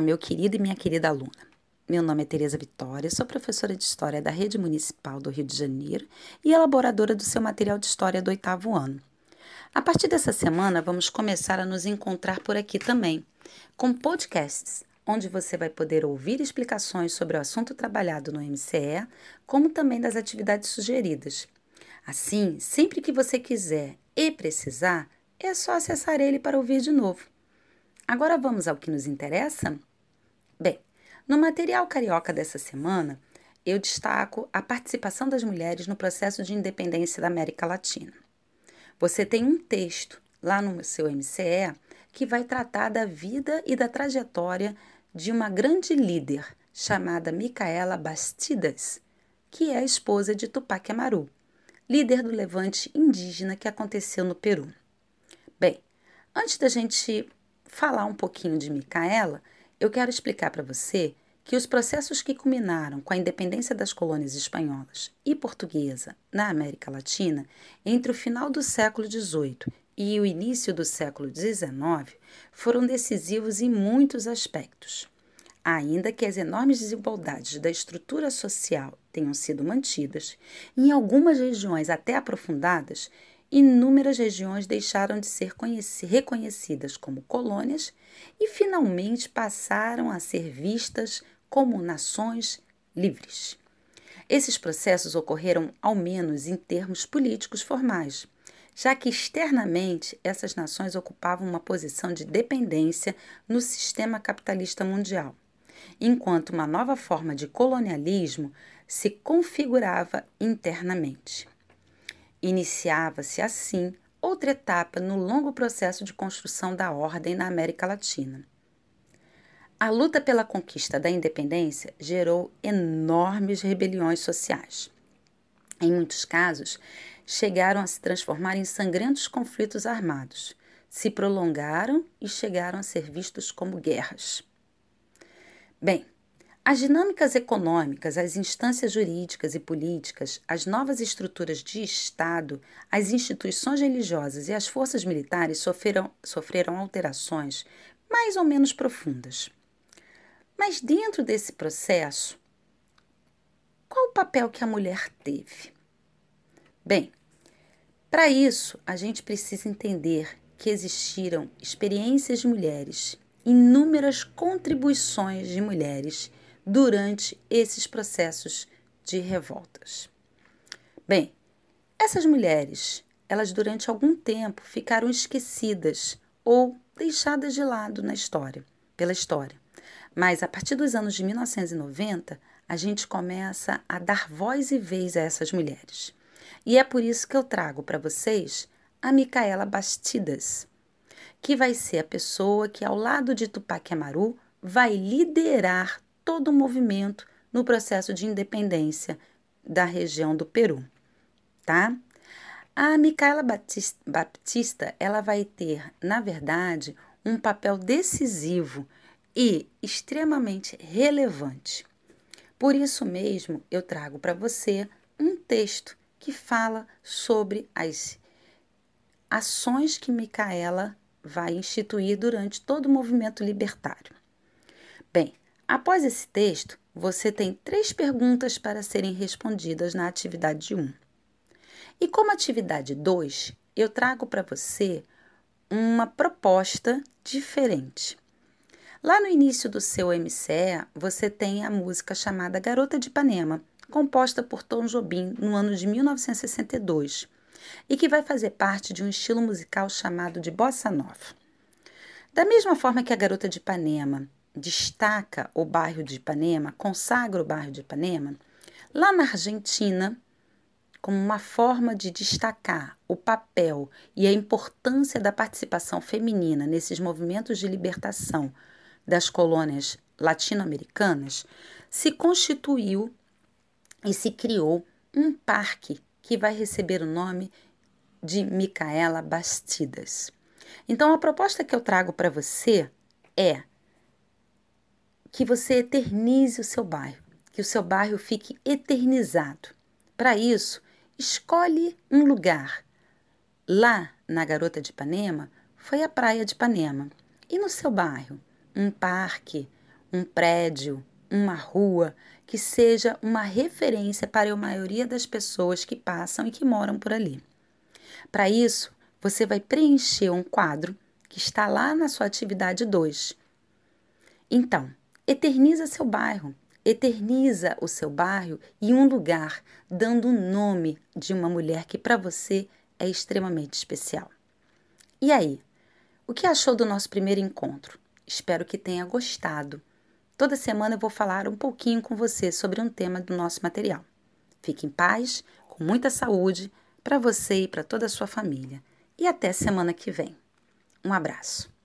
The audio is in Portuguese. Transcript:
Meu querido e minha querida aluna. Meu nome é Tereza Vitória, sou professora de História da Rede Municipal do Rio de Janeiro e elaboradora do seu material de História do oitavo ano. A partir dessa semana, vamos começar a nos encontrar por aqui também, com podcasts, onde você vai poder ouvir explicações sobre o assunto trabalhado no MCE, como também das atividades sugeridas. Assim, sempre que você quiser e precisar, é só acessar ele para ouvir de novo. Agora vamos ao que nos interessa? Bem, no material carioca dessa semana, eu destaco a participação das mulheres no processo de independência da América Latina. Você tem um texto lá no seu MCE que vai tratar da vida e da trajetória de uma grande líder chamada Micaela Bastidas, que é a esposa de Tupac Amaru, líder do levante indígena que aconteceu no Peru. Bem, antes da gente falar um pouquinho de Micaela, eu quero explicar para você que os processos que culminaram com a independência das colônias espanholas e portuguesa na América Latina entre o final do século XVIII e o início do século XIX foram decisivos em muitos aspectos. Ainda que as enormes desigualdades da estrutura social tenham sido mantidas, em algumas regiões até aprofundadas, inúmeras regiões deixaram de ser reconhecidas como colônias e finalmente passaram a ser vistas como nações livres. Esses processos ocorreram ao menos em termos políticos formais, já que externamente essas nações ocupavam uma posição de dependência no sistema capitalista mundial, enquanto uma nova forma de colonialismo se configurava internamente. Iniciava-se assim outra etapa no longo processo de construção da ordem na América Latina. A luta pela conquista da independência gerou enormes rebeliões sociais. Em muitos casos, chegaram a se transformar em sangrentos conflitos armados, se prolongaram e chegaram a ser vistos como guerras. Bem, as dinâmicas econômicas, as instâncias jurídicas e políticas, as novas estruturas de Estado, as instituições religiosas e as forças militares sofreram, sofreram alterações mais ou menos profundas. Mas dentro desse processo, qual o papel que a mulher teve? Bem, para isso a gente precisa entender que existiram experiências de mulheres, inúmeras contribuições de mulheres durante esses processos de revoltas. Bem, essas mulheres, elas durante algum tempo ficaram esquecidas ou deixadas de lado na história, pela história. Mas a partir dos anos de 1990, a gente começa a dar voz e vez a essas mulheres. E é por isso que eu trago para vocês a Micaela Bastidas, que vai ser a pessoa que, ao lado de Tupac Amaru, vai liderar todo o movimento no processo de independência da região do Peru, tá? A Micaela Baptista, ela vai ter, na verdade, um papel decisivo e extremamente relevante. Por isso mesmo, eu trago para você um texto que fala sobre as ações que Micaela vai instituir durante todo o movimento libertário. Após esse texto, você tem três perguntas para serem respondidas na atividade 1. E como atividade 2, eu trago para você uma proposta diferente. Lá no início do seu MCE, você tem a música chamada Garota de Ipanema, composta por Tom Jobim no ano de 1962, e que vai fazer parte de um estilo musical chamado de bossa nova. Da mesma forma que a Garota de Ipanema destaca o bairro de Ipanema, consagra o bairro de Ipanema, lá na Argentina, como uma forma de destacar o papel e a importância da participação feminina nesses movimentos de libertação das colônias latino-americanas, se constituiu e se criou um parque que vai receber o nome de Micaela Bastidas. Então, a proposta que eu trago para você é que você eternize o seu bairro, que o seu bairro fique eternizado. Para isso, escolhe um lugar. Lá na Garota de Ipanema foi a Praia de Ipanema. E no seu bairro, um parque um prédio, uma rua que seja uma referência para a maioria das pessoas que passam e que moram por ali. Para isso, você vai preencher um quadro que está lá na sua atividade 2. Então, eterniza seu bairro, eterniza o seu bairro e um lugar, dando o nome de uma mulher que para você é extremamente especial. E aí, o que achou do nosso primeiro encontro? Espero que tenha gostado. Toda semana eu vou falar um pouquinho com você sobre um tema do nosso material. Fique em paz, com muita saúde, para você e para toda a sua família. E até semana que vem. Um abraço.